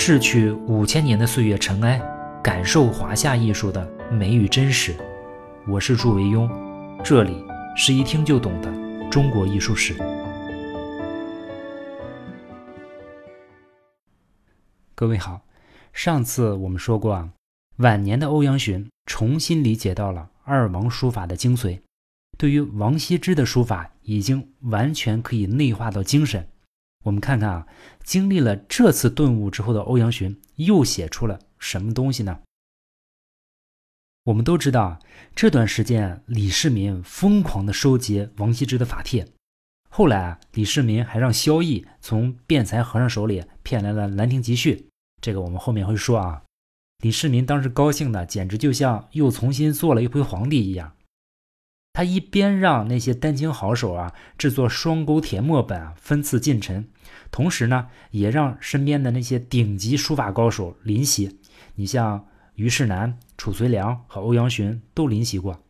逝去五千年的岁月尘埃，感受华夏艺术的美与真实。我是祝维庸，这里是一听就懂的中国艺术史。各位好，上次我们说过啊，晚年的欧阳询重新理解到了二王书法的精髓，对于王羲之的书法已经完全可以内化到精神。我们看看啊，经历了这次顿悟之后的欧阳询又写出了什么东西呢？我们都知道啊，这段时间李世民疯狂的收集王羲之的法帖，后来啊，李世民还让萧绎从辩才和尚手里骗来了《兰亭集序》，这个我们后面会说啊。李世民当时高兴的简直就像又重新做了一回皇帝一样。他一边让那些丹青好手啊制作双钩铁墨本啊分次进陈，同时呢也让身边的那些顶级书法高手临习。你像虞世南、褚遂良和欧阳询都临习过，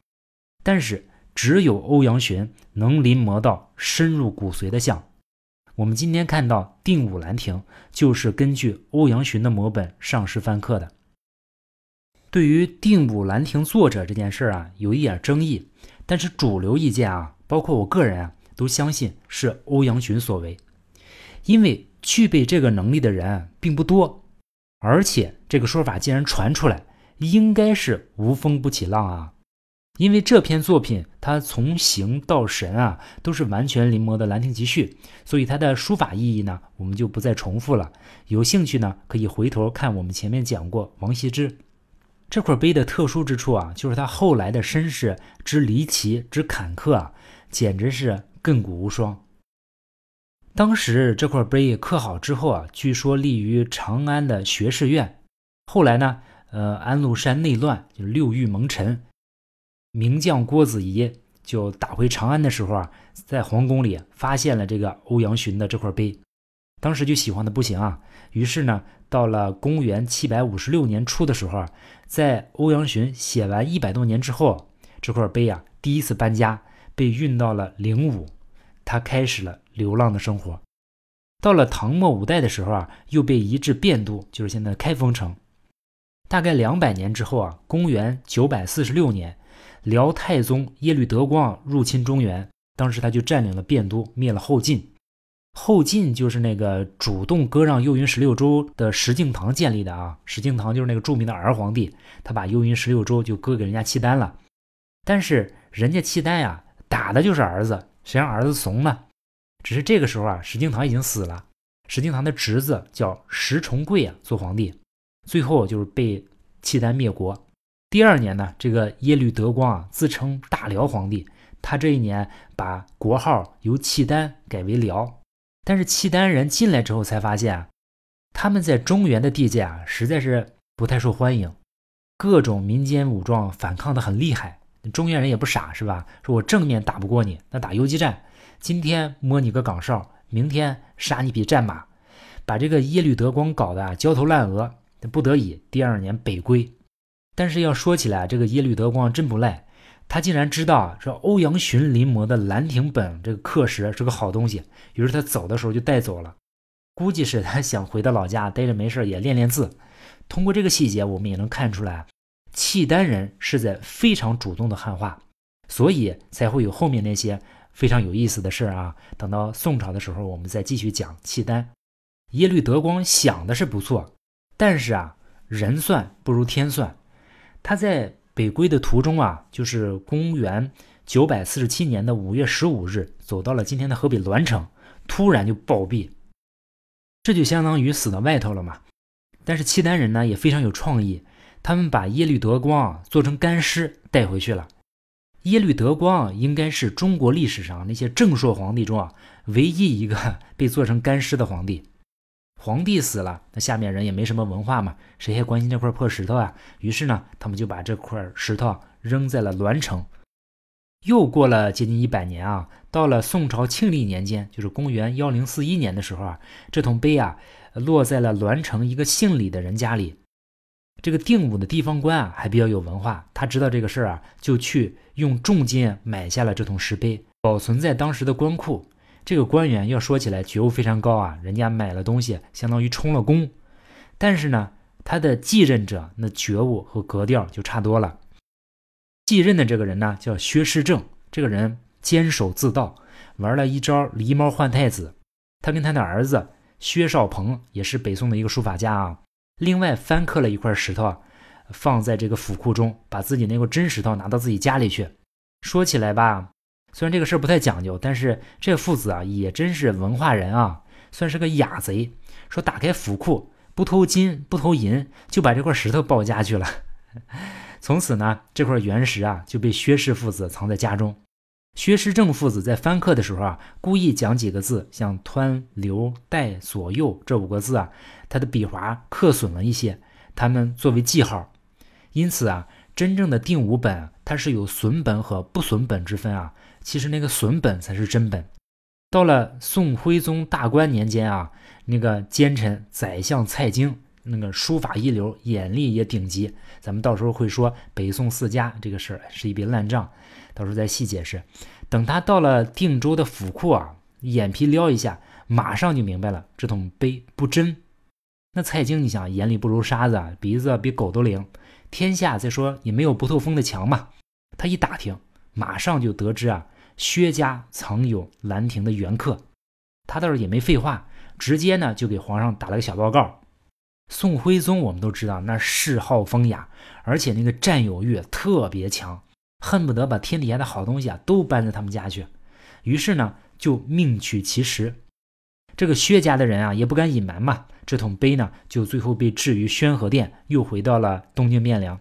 但是只有欧阳询能临摹到深入骨髓的像。我们今天看到《定武兰亭》，就是根据欧阳询的摹本上师翻刻的。对于《定武兰亭》作者这件事啊，有一点争议。但是主流意见啊，包括我个人啊，都相信是欧阳询所为，因为具备这个能力的人并不多，而且这个说法既然传出来，应该是无风不起浪啊。因为这篇作品它从形到神啊，都是完全临摹的《兰亭集序》，所以它的书法意义呢，我们就不再重复了。有兴趣呢，可以回头看我们前面讲过王羲之。这块碑的特殊之处啊，就是他后来的身世之离奇之坎坷啊，简直是亘古无双。当时这块碑刻好之后啊，据说立于长安的学士院。后来呢，呃，安禄山内乱，就是六御蒙尘，名将郭子仪就打回长安的时候啊，在皇宫里发现了这个欧阳询的这块碑，当时就喜欢的不行啊，于是呢。到了公元七百五十六年初的时候，在欧阳询写完一百多年之后，这块碑啊第一次搬家，被运到了灵武，他开始了流浪的生活。到了唐末五代的时候啊，又被移至汴都，就是现在的开封城。大概两百年之后啊，公元九百四十六年，辽太宗耶律德光入侵中原，当时他就占领了汴都，灭了后晋。后晋就是那个主动割让幽云十六州的石敬瑭建立的啊，石敬瑭就是那个著名的儿皇帝，他把幽云十六州就割给人家契丹了。但是人家契丹呀，打的就是儿子，谁让儿子怂呢？只是这个时候啊，石敬瑭已经死了，石敬瑭的侄子叫石重贵啊做皇帝，最后就是被契丹灭国。第二年呢，这个耶律德光啊自称大辽皇帝，他这一年把国号由契丹改为辽。但是契丹人进来之后才发现，他们在中原的地界啊，实在是不太受欢迎，各种民间武装反抗的很厉害。中原人也不傻，是吧？说我正面打不过你，那打游击战，今天摸你个岗哨，明天杀你匹战马，把这个耶律德光搞得焦头烂额。不得已，第二年北归。但是要说起来，这个耶律德光真不赖。他竟然知道说欧阳询临摹的《兰亭本》这个刻石是个好东西，于是他走的时候就带走了。估计是他想回到老家待着没事也练练字。通过这个细节，我们也能看出来，契丹人是在非常主动的汉化，所以才会有后面那些非常有意思的事啊。等到宋朝的时候，我们再继续讲契丹。耶律德光想的是不错，但是啊，人算不如天算，他在。北归的途中啊，就是公元九百四十七年的五月十五日，走到了今天的河北栾城，突然就暴毙，这就相当于死到外头了嘛。但是契丹人呢也非常有创意，他们把耶律德光做成干尸带回去了。耶律德光应该是中国历史上那些正朔皇帝中啊唯一一个 被做成干尸的皇帝。皇帝死了，那下面人也没什么文化嘛，谁还关心这块破石头啊？于是呢，他们就把这块石头扔在了栾城。又过了接近一百年啊，到了宋朝庆历年间，就是公元幺零四一年的时候啊，这桶碑啊落在了栾城一个姓李的人家里。这个定武的地方官啊还比较有文化，他知道这个事儿啊，就去用重金买下了这桶石碑，保存在当时的官库。这个官员要说起来觉悟非常高啊，人家买了东西，相当于充了公。但是呢，他的继任者那觉悟和格调就差多了。继任的这个人呢，叫薛世正，这个人坚守自盗，玩了一招狸猫换太子。他跟他的儿子薛少鹏，也是北宋的一个书法家啊，另外翻刻了一块石头，放在这个府库中，把自己那块真石头拿到自己家里去。说起来吧，虽然这个事儿不太讲究，但是这父子啊，也真是文化人啊，算是个雅贼。说打开府库。不偷金不偷银，就把这块石头抱家去了。从此呢，这块原石啊就被薛氏父子藏在家中。薛世正父子在翻刻的时候啊，故意讲几个字，像“湍流带左右”这五个字啊，他的笔划刻损了一些，他们作为记号。因此啊，真正的定武本它是有损本和不损本之分啊。其实那个损本才是真本。到了宋徽宗大观年间啊。那个奸臣宰相蔡京，那个书法一流，眼力也顶级。咱们到时候会说北宋四家这个事儿是一笔烂账，到时候再细解释。等他到了定州的府库啊，眼皮撩一下，马上就明白了这桶碑不真。那蔡京，你想眼里不如沙子啊，鼻子比狗都灵，天下再说也没有不透风的墙嘛。他一打听，马上就得知啊，薛家曾有《兰亭》的原刻。他倒是也没废话。直接呢就给皇上打了个小报告。宋徽宗我们都知道，那嗜好风雅，而且那个占有欲特别强，恨不得把天底下的好东西啊都搬到他们家去。于是呢就命取其实。这个薛家的人啊也不敢隐瞒嘛，这桶碑呢就最后被置于宣和殿，又回到了东京汴梁。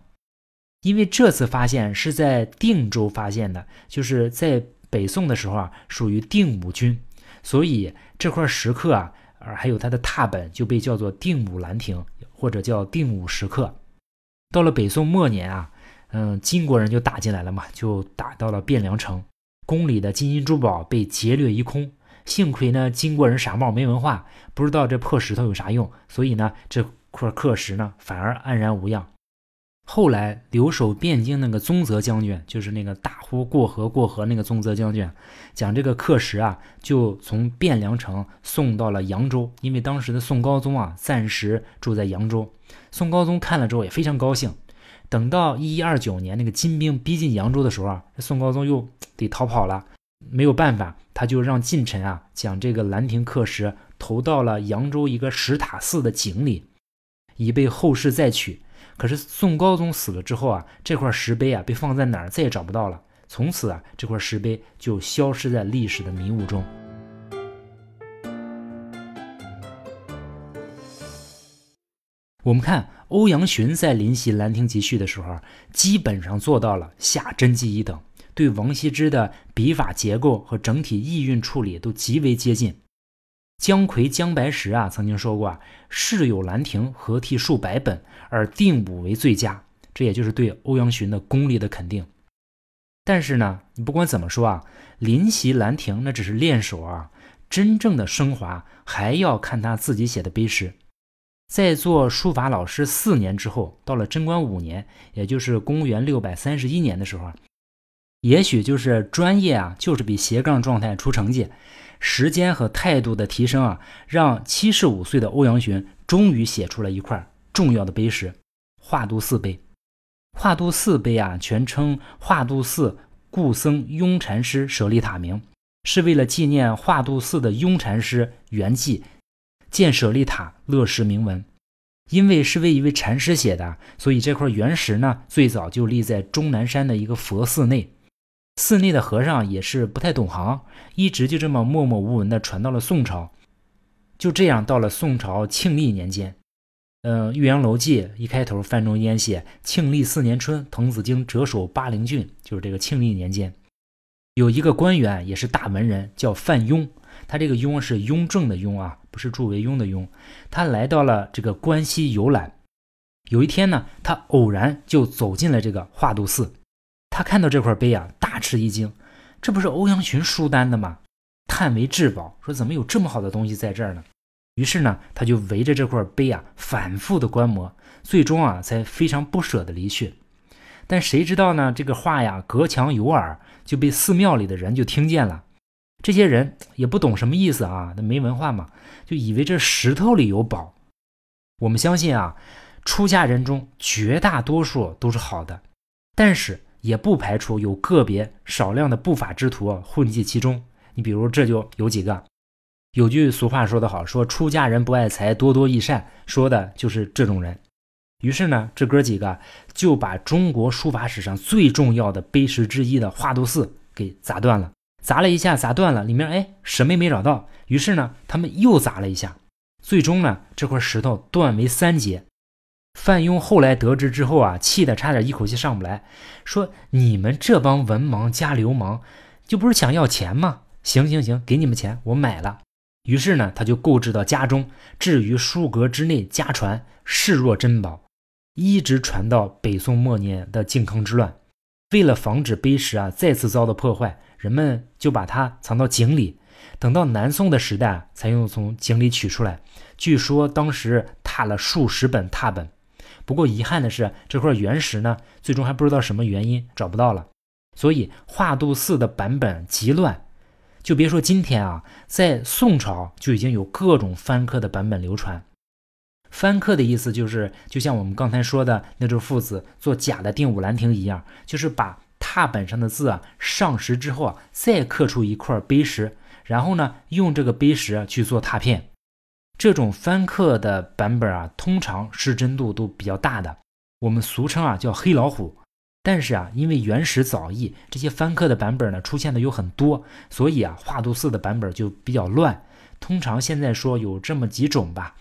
因为这次发现是在定州发现的，就是在北宋的时候啊属于定武军，所以这块石刻啊。而还有它的拓本就被叫做定武兰亭，或者叫定武石刻。到了北宋末年啊，嗯，金国人就打进来了嘛，就打到了汴梁城，宫里的金银珠宝被劫掠一空。幸亏呢，金国人傻帽没文化，不知道这破石头有啥用，所以呢，这块刻石呢反而安然无恙。后来留守汴京那个宗泽将军，就是那个大呼过河过河那个宗泽将军，讲这个刻石啊，就从汴梁城送到了扬州，因为当时的宋高宗啊暂时住在扬州。宋高宗看了之后也非常高兴。等到一一二九年那个金兵逼近扬州的时候啊，宋高宗又得逃跑了，没有办法，他就让近臣啊将这个兰亭刻石投到了扬州一个石塔寺的井里，以备后世再取。可是宋高宗死了之后啊，这块石碑啊被放在哪儿再也找不到了。从此啊，这块石碑就消失在历史的迷雾中。我们看欧阳询在临习《兰亭集序》的时候，基本上做到了下真迹一等，对王羲之的笔法结构和整体意蕴处理都极为接近。姜夔、姜白石啊，曾经说过啊：“世有兰亭，何替数百本，而定武为最佳。”这也就是对欧阳询的功力的肯定。但是呢，你不管怎么说啊，临习兰亭那只是练手啊，真正的升华还要看他自己写的碑石。在做书法老师四年之后，到了贞观五年，也就是公元六百三十一年的时候啊，也许就是专业啊，就是比斜杠状态出成绩。时间和态度的提升啊，让七十五岁的欧阳询终于写出了一块重要的碑石——化都寺碑。化都寺碑啊，全称化都寺故僧雍禅师舍利塔铭，是为了纪念化都寺的雍禅师圆寂，建舍利塔乐石铭文。因为是为一位禅师写的，所以这块原石呢，最早就立在终南山的一个佛寺内。寺内的和尚也是不太懂行，一直就这么默默无闻的传到了宋朝。就这样，到了宋朝庆历年间，嗯，《岳阳楼记》一开头，范仲淹写“庆历四年春，滕子京谪守巴陵郡”，就是这个庆历年间，有一个官员也是大文人，叫范雍。他这个“雍”是雍正的“雍”啊，不是祝维雍的“雍”。他来到了这个关西游览，有一天呢，他偶然就走进了这个化都寺。他看到这块碑啊，大吃一惊，这不是欧阳询书丹的吗？叹为至宝，说怎么有这么好的东西在这儿呢？于是呢，他就围着这块碑啊，反复的观摩，最终啊，才非常不舍的离去。但谁知道呢？这个话呀，隔墙有耳，就被寺庙里的人就听见了。这些人也不懂什么意思啊，那没文化嘛，就以为这石头里有宝。我们相信啊，出家人中绝大多数都是好的，但是也不排除有个别少量的不法之徒混迹其中。你比如这就有几个。有句俗话说得好，说出家人不爱财，多多益善，说的就是这种人。于是呢，这哥几个就把中国书法史上最重要的碑石之一的华都寺给砸断了。砸了一下，砸断了，里面哎什么也没找到。于是呢，他们又砸了一下，最终呢，这块石头断为三截。范庸后来得知之后啊，气得差点一口气上不来，说：“你们这帮文盲加流氓，就不是想要钱吗？行行行，给你们钱，我买了。”于是呢，他就购置到家中，置于书阁之内，家传，视若珍宝。一直传到北宋末年的靖康之乱，为了防止碑石啊再次遭到破坏，人们就把它藏到井里。等到南宋的时代，才又从井里取出来。据说当时踏了数十本拓本。不过遗憾的是，这块原石呢，最终还不知道什么原因找不到了。所以华度寺的版本极乱，就别说今天啊，在宋朝就已经有各种翻刻的版本流传。翻刻的意思就是，就像我们刚才说的那对父子做假的定武兰亭一样，就是把拓本上的字啊上石之后啊，再刻出一块碑石，然后呢，用这个碑石去做拓片。这种翻刻的版本啊，通常失真度都比较大的，我们俗称啊叫黑老虎。但是啊，因为原始早佚，这些翻刻的版本呢出现的有很多，所以啊，华度寺的版本就比较乱。通常现在说有这么几种吧。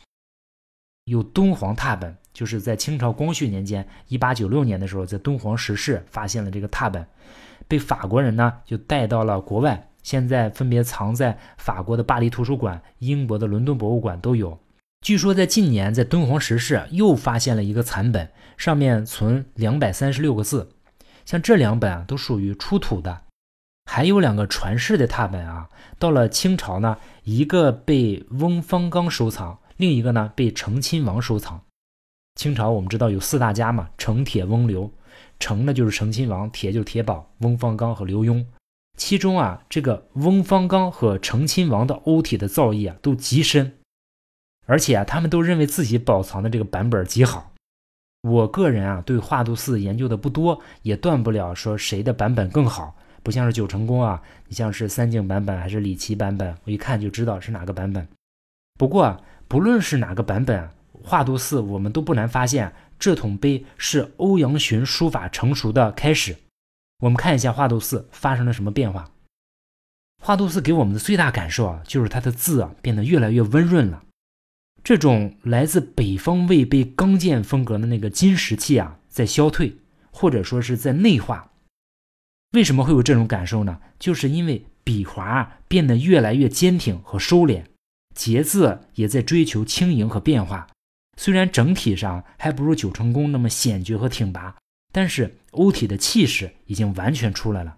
有敦煌拓本，就是在清朝光绪年间，一八九六年的时候，在敦煌石室发现了这个拓本，被法国人呢就带到了国外，现在分别藏在法国的巴黎图书馆、英国的伦敦博物馆都有。据说在近年，在敦煌石室又发现了一个残本，上面存两百三十六个字，像这两本啊都属于出土的，还有两个传世的拓本啊，到了清朝呢，一个被翁方刚收藏。另一个呢，被成亲王收藏。清朝我们知道有四大家嘛，成、铁、翁、刘。成呢就是成亲王，铁就是铁宝，翁方刚和刘墉。其中啊，这个翁方刚和成亲王的欧体的造诣啊都极深，而且啊，他们都认为自己保藏的这个版本极好。我个人啊，对华度寺研究的不多，也断不了说谁的版本更好。不像是九成宫啊，你像是三景版本还是李琦版本，我一看就知道是哪个版本。不过啊。不论是哪个版本，华度寺我们都不难发现，这桶碑是欧阳询书法成熟的开始。我们看一下华度寺发生了什么变化。华度寺给我们的最大感受啊，就是它的字啊变得越来越温润了。这种来自北方魏碑刚健风格的那个金石气啊，在消退，或者说是在内化。为什么会有这种感受呢？就是因为笔划变得越来越坚挺和收敛。节字也在追求轻盈和变化，虽然整体上还不如九成宫那么险绝和挺拔，但是欧体的气势已经完全出来了。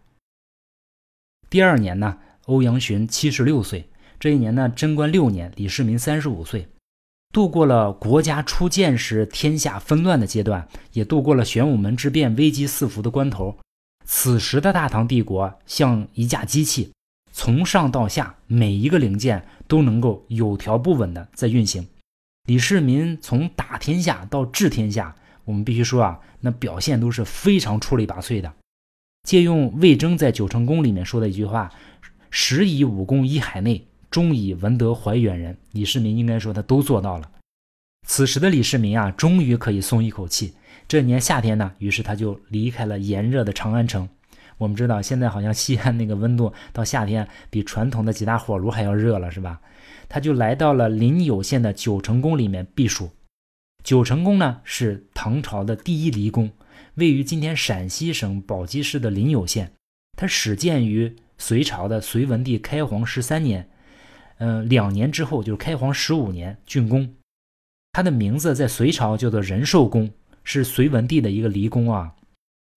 第二年呢，欧阳询七十六岁，这一年呢，贞观六年，李世民三十五岁，度过了国家初建时天下纷乱的阶段，也度过了玄武门之变危机四伏的关头。此时的大唐帝国像一架机器。从上到下，每一个零件都能够有条不紊的在运行。李世民从打天下到治天下，我们必须说啊，那表现都是非常出类拔萃的。借用魏征在九成宫里面说的一句话：“时以武功一海内，终以文德怀远人。”李世民应该说他都做到了。此时的李世民啊，终于可以松一口气。这年夏天呢，于是他就离开了炎热的长安城。我们知道，现在好像西安那个温度到夏天比传统的几大火炉还要热了，是吧？他就来到了临友县的九成宫里面避暑。九成宫呢是唐朝的第一离宫，位于今天陕西省宝鸡市的临酉县。它始建于隋朝的隋文帝开皇十三年，嗯，两年之后就是开皇十五年竣工。它的名字在隋朝叫做仁寿宫，是隋文帝的一个离宫啊。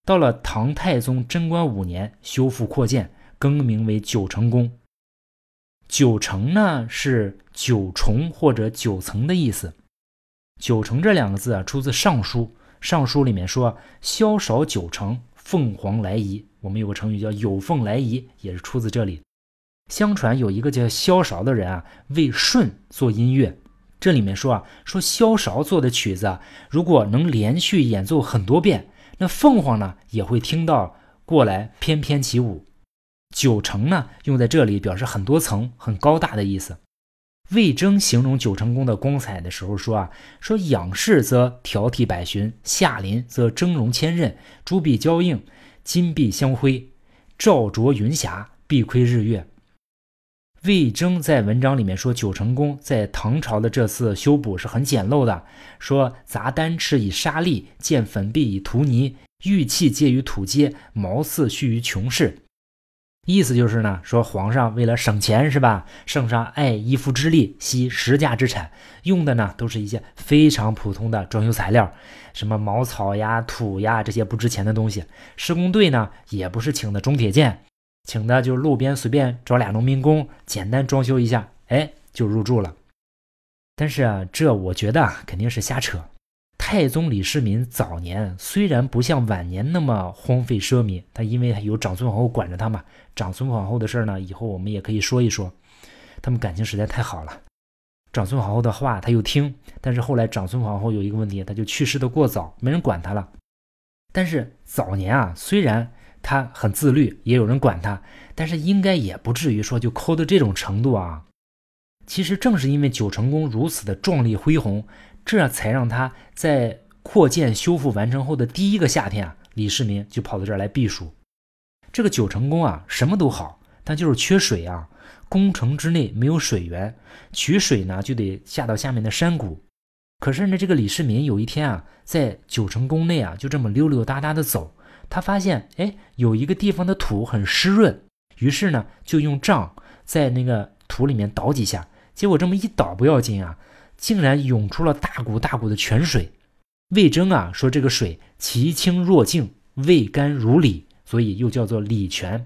到了唐太宗贞观五年，修复扩建，更名为九成宫。九成呢是九重或者九层的意思。九成这两个字啊，出自《尚书》。《尚书》里面说：“萧韶九成，凤凰来仪。”我们有个成语叫“有凤来仪”，也是出自这里。相传有一个叫萧韶的人啊，为舜做音乐，这里面说啊，说萧韶做的曲子，如果能连续演奏很多遍，那凤凰呢也会听到过来翩翩起舞。九成呢用在这里表示很多层、很高大的意思。魏征形容九成宫的光彩的时候说啊，说仰视则条体百寻，下临则峥嵘千仞，珠壁交映，金碧相辉，照灼云霞，碧窥日月。魏征在文章里面说，九成宫在唐朝的这次修补是很简陋的。说杂丹翅以沙砾，见粉壁以涂泥，玉器皆于土阶，毛刺蓄于琼室。意思就是呢，说皇上为了省钱是吧，圣上爱一夫之力，惜十家之产，用的呢都是一些非常普通的装修材料，什么茅草呀、土呀这些不值钱的东西。施工队呢也不是请的中铁建。请的就路边随便找俩农民工，简单装修一下，哎，就入住了。但是啊，这我觉得肯定是瞎扯。太宗李世民早年虽然不像晚年那么荒废奢靡，他因为有长孙皇后管着他嘛。长孙皇后的事呢，以后我们也可以说一说。他们感情实在太好了，长孙皇后的话他又听。但是后来长孙皇后有一个问题，他就去世的过早，没人管他了。但是早年啊，虽然。他很自律，也有人管他，但是应该也不至于说就抠到这种程度啊。其实正是因为九成宫如此的壮丽恢宏，这才让他在扩建修复完成后的第一个夏天啊，李世民就跑到这儿来避暑。这个九成宫啊，什么都好，但就是缺水啊。宫城之内没有水源，取水呢就得下到下面的山谷。可是呢，这个李世民有一天啊，在九成宫内啊，就这么溜溜达达的走。他发现，哎，有一个地方的土很湿润，于是呢，就用杖在那个土里面捣几下，结果这么一捣不要紧啊，竟然涌出了大股大股的泉水。魏征啊说这个水其清若镜，味甘如醴，所以又叫做醴泉。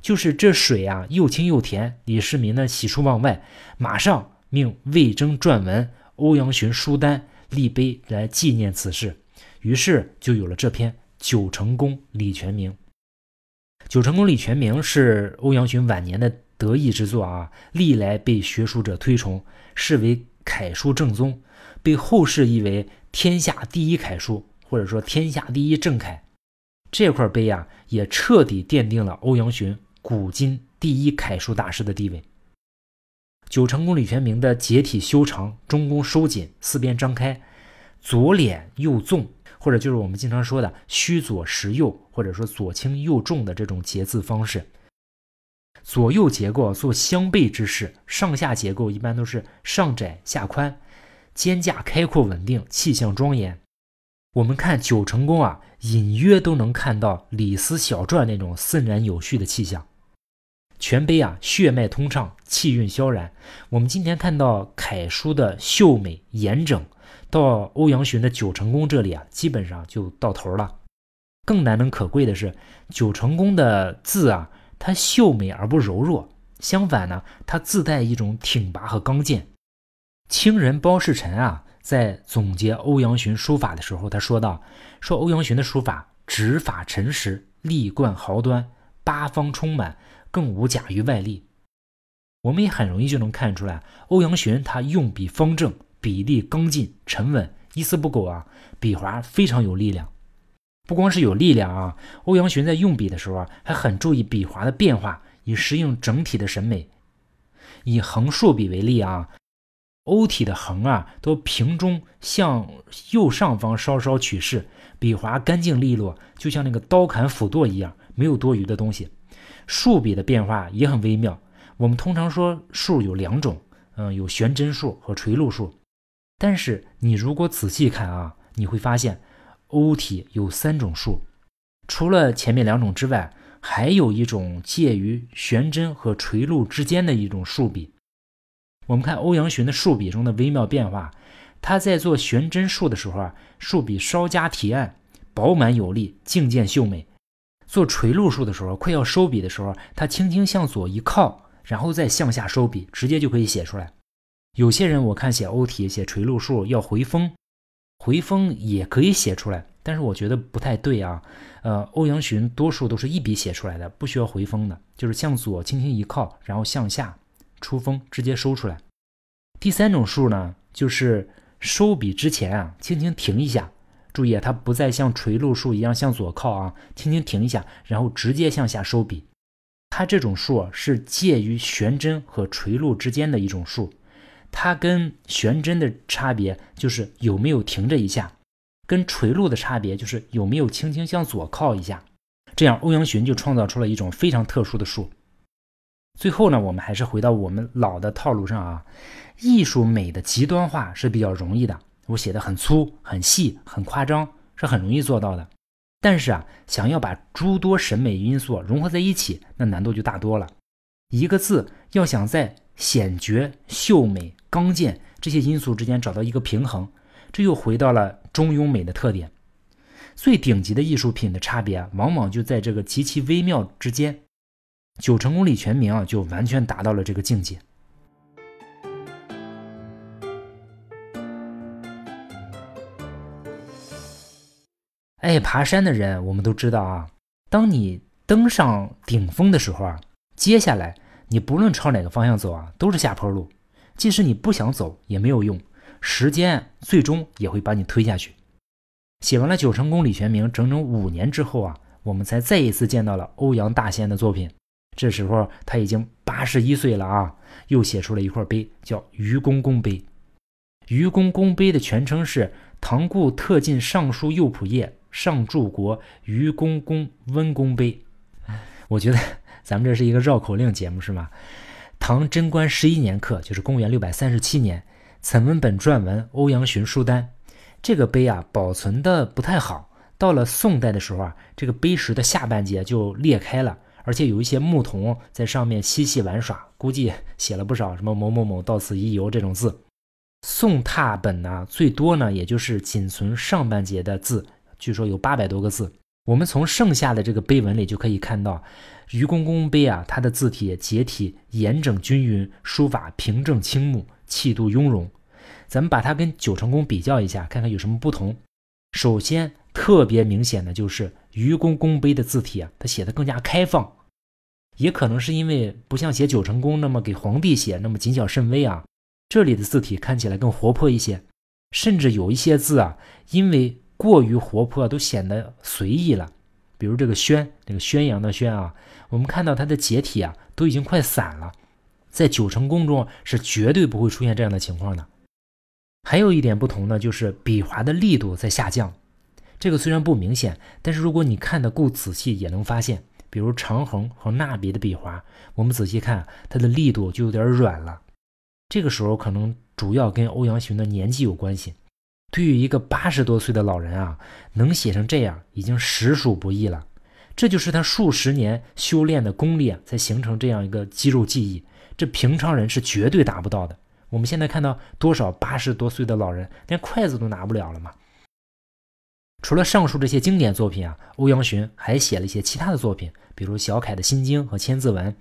就是这水啊又清又甜。李世民呢喜出望外，马上命魏征撰文，欧阳询书单，立碑来纪念此事。于是就有了这篇。九成宫李全名，九成宫李全名是欧阳询晚年的得意之作啊，历来被学术者推崇，视为楷书正宗，被后世译为天下第一楷书，或者说天下第一正楷。这块碑啊，也彻底奠定了欧阳询古今第一楷书大师的地位。九成宫李全明的结体修长，中宫收紧，四边张开，左敛右纵。或者就是我们经常说的虚左实右，或者说左轻右重的这种结字方式。左右结构做相背之势，上下结构一般都是上窄下宽，肩架开阔稳定，气象庄严。我们看九成宫啊，隐约都能看到《李斯小传》那种森然有序的气象。全碑啊，血脉通畅，气韵萧然。我们今天看到楷书的秀美严整。到欧阳询的九成宫这里啊，基本上就到头了。更难能可贵的是，九成宫的字啊，它秀美而不柔弱，相反呢，它自带一种挺拔和刚健。清人包世臣啊，在总结欧阳询书法的时候，他说道：“说欧阳询的书法指法沉实，立贯豪端，八方充满，更无假于外力。”我们也很容易就能看出来，欧阳询他用笔方正。笔力刚劲、沉稳，一丝不苟啊！笔划非常有力量。不光是有力量啊，欧阳询在用笔的时候啊，还很注意笔划的变化，以适应整体的审美。以横竖笔为例啊，欧体的横啊，都平中向右上方稍稍取势，笔划干净利落，就像那个刀砍斧剁一样，没有多余的东西。竖笔的变化也很微妙。我们通常说竖有两种，嗯，有悬针竖和垂露竖。但是你如果仔细看啊，你会发现，欧体有三种竖，除了前面两种之外，还有一种介于悬针和垂露之间的一种竖笔。我们看欧阳询的竖笔中的微妙变化，他在做悬针竖的时候啊，竖笔稍加提按，饱满有力，境界秀美；做垂露竖的时候，快要收笔的时候，他轻轻向左一靠，然后再向下收笔，直接就可以写出来。有些人我看写欧体写垂露竖要回锋，回风也可以写出来，但是我觉得不太对啊。呃，欧阳询多数都是一笔写出来的，不需要回风的，就是向左轻轻一靠，然后向下出风，直接收出来。第三种数呢，就是收笔之前啊，轻轻停一下。注意，它不再像垂露数一样向左靠啊，轻轻停一下，然后直接向下收笔。它这种数是介于悬针和垂露之间的一种数。它跟悬针的差别就是有没有停着一下，跟垂露的差别就是有没有轻轻向左靠一下。这样，欧阳询就创造出了一种非常特殊的数。最后呢，我们还是回到我们老的套路上啊，艺术美的极端化是比较容易的。我写的很粗、很细、很夸张，是很容易做到的。但是啊，想要把诸多审美因素融合在一起，那难度就大多了。一个字要想在显绝、秀美、刚健这些因素之间找到一个平衡，这又回到了中庸美的特点。最顶级的艺术品的差别，往往就在这个极其微妙之间。九成宫李全明啊，就完全达到了这个境界。爱爬山的人，我们都知道啊。当你登上顶峰的时候啊，接下来你不论朝哪个方向走啊，都是下坡路。即使你不想走也没有用，时间最终也会把你推下去。写完了《九成宫李全明》，整整五年之后啊，我们才再一次见到了欧阳大仙的作品。这时候他已经八十一岁了啊，又写出了一块碑，叫《愚公公碑》。《愚公公碑》的全称是《唐故特进尚书右仆射》。上柱国愚公公温公碑，我觉得咱们这是一个绕口令节目是吗？唐贞观十一年刻，就是公元六百三十七年，岑文本撰文，欧阳询书单。这个碑啊，保存的不太好。到了宋代的时候啊，这个碑石的下半截就裂开了，而且有一些牧童在上面嬉戏玩耍，估计写了不少什么某某某到此一游这种字。宋拓本呢，最多呢也就是仅存上半截的字。据说有八百多个字，我们从剩下的这个碑文里就可以看到，愚公公碑啊，它的字体结体严整均匀，书法平正清目，气度雍容。咱们把它跟九成宫比较一下，看看有什么不同。首先，特别明显的就是愚公公碑的字体啊，它写的更加开放，也可能是因为不像写九成宫那么给皇帝写那么谨小慎微啊，这里的字体看起来更活泼一些，甚至有一些字啊，因为过于活泼都显得随意了，比如这个“宣”，那个宣扬的“宣”啊，我们看到它的结体啊都已经快散了，在九成宫中是绝对不会出现这样的情况的。还有一点不同呢，就是笔划的力度在下降。这个虽然不明显，但是如果你看得够仔细，也能发现，比如长横和捺笔的笔划，我们仔细看，它的力度就有点软了。这个时候可能主要跟欧阳询的年纪有关系。对于一个八十多岁的老人啊，能写成这样已经实属不易了。这就是他数十年修炼的功力啊，才形成这样一个肌肉记忆。这平常人是绝对达不到的。我们现在看到多少八十多岁的老人连筷子都拿不了了吗？除了上述这些经典作品啊，欧阳询还写了一些其他的作品，比如小楷的《心经》和《千字文》。《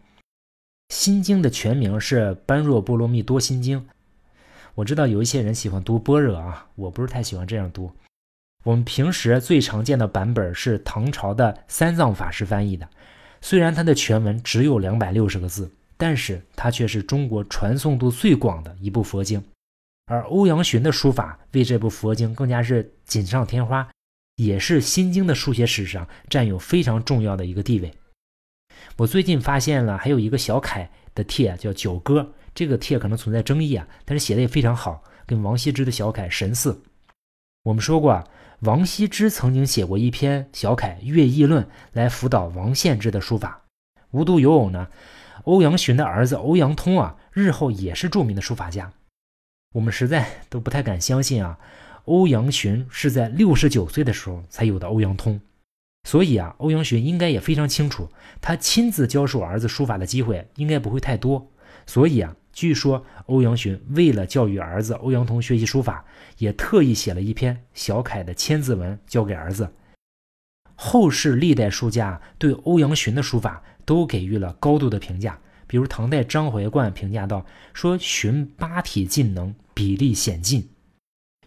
心经》的全名是《般若波罗蜜多心经》。我知道有一些人喜欢读般若啊，我不是太喜欢这样读。我们平时最常见的版本是唐朝的三藏法师翻译的，虽然它的全文只有两百六十个字，但是它却是中国传诵度最广的一部佛经。而欧阳询的书法为这部佛经更加是锦上添花，也是心经的书写史上占有非常重要的一个地位。我最近发现了还有一个小楷的帖叫《九歌》。这个帖可能存在争议啊，但是写的也非常好，跟王羲之的小楷神似。我们说过啊，王羲之曾经写过一篇小楷《乐毅论》来辅导王献之的书法。无独有偶呢，欧阳询的儿子欧阳通啊，日后也是著名的书法家。我们实在都不太敢相信啊，欧阳询是在六十九岁的时候才有的欧阳通。所以啊，欧阳询应该也非常清楚，他亲自教授儿子书法的机会应该不会太多。所以啊。据说欧阳询为了教育儿子欧阳通学习书法，也特意写了一篇小楷的千字文交给儿子。后世历代书家对欧阳询的书法都给予了高度的评价，比如唐代张怀灌评价道：“说询八体尽能，笔力显尽。”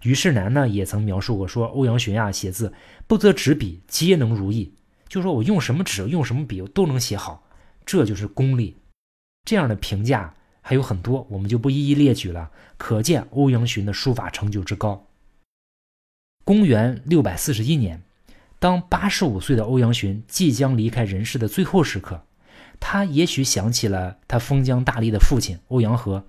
虞世南呢也曾描述过说欧阳询啊写字不择纸笔皆能如意，就说我用什么纸用什么笔我都能写好，这就是功力。这样的评价。还有很多，我们就不一一列举了。可见欧阳询的书法成就之高。公元六百四十一年，当八十五岁的欧阳询即将离开人世的最后时刻，他也许想起了他封疆大吏的父亲欧阳和，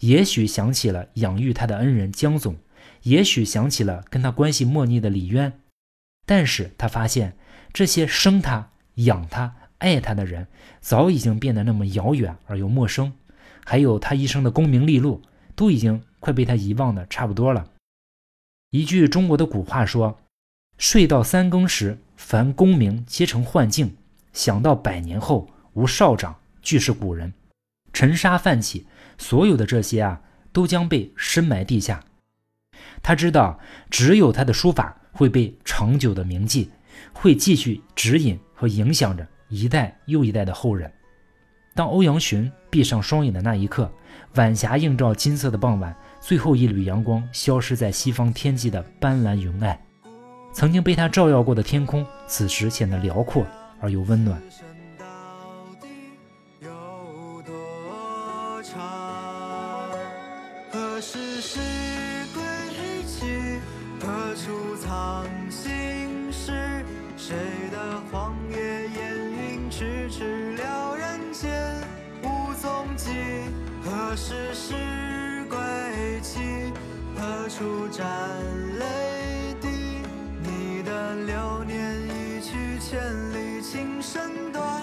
也许想起了养育他的恩人江总，也许想起了跟他关系莫逆的李渊。但是他发现，这些生他、养他、爱他的人，早已经变得那么遥远而又陌生。还有他一生的功名利禄，都已经快被他遗忘的差不多了。一句中国的古话说：“睡到三更时，凡功名皆成幻境；想到百年后，无少长俱是古人。”尘沙泛起，所有的这些啊，都将被深埋地下。他知道，只有他的书法会被长久的铭记，会继续指引和影响着一代又一代的后人。当欧阳询闭上双眼的那一刻，晚霞映照金色的傍晚，最后一缕阳光消失在西方天际的斑斓云霭，曾经被他照耀过的天空，此时显得辽阔而又温暖。何处藏心事？谁的谎言何时是归期？何处沾泪滴？你的流年一去千里，情深断，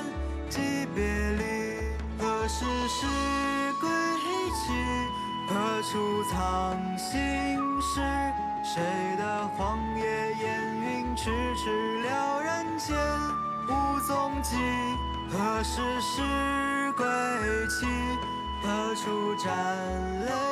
几别离。何时是归期？何处藏心事？谁的黄叶烟云迟迟了人间，无踪迹。何时是归期？何处斩了？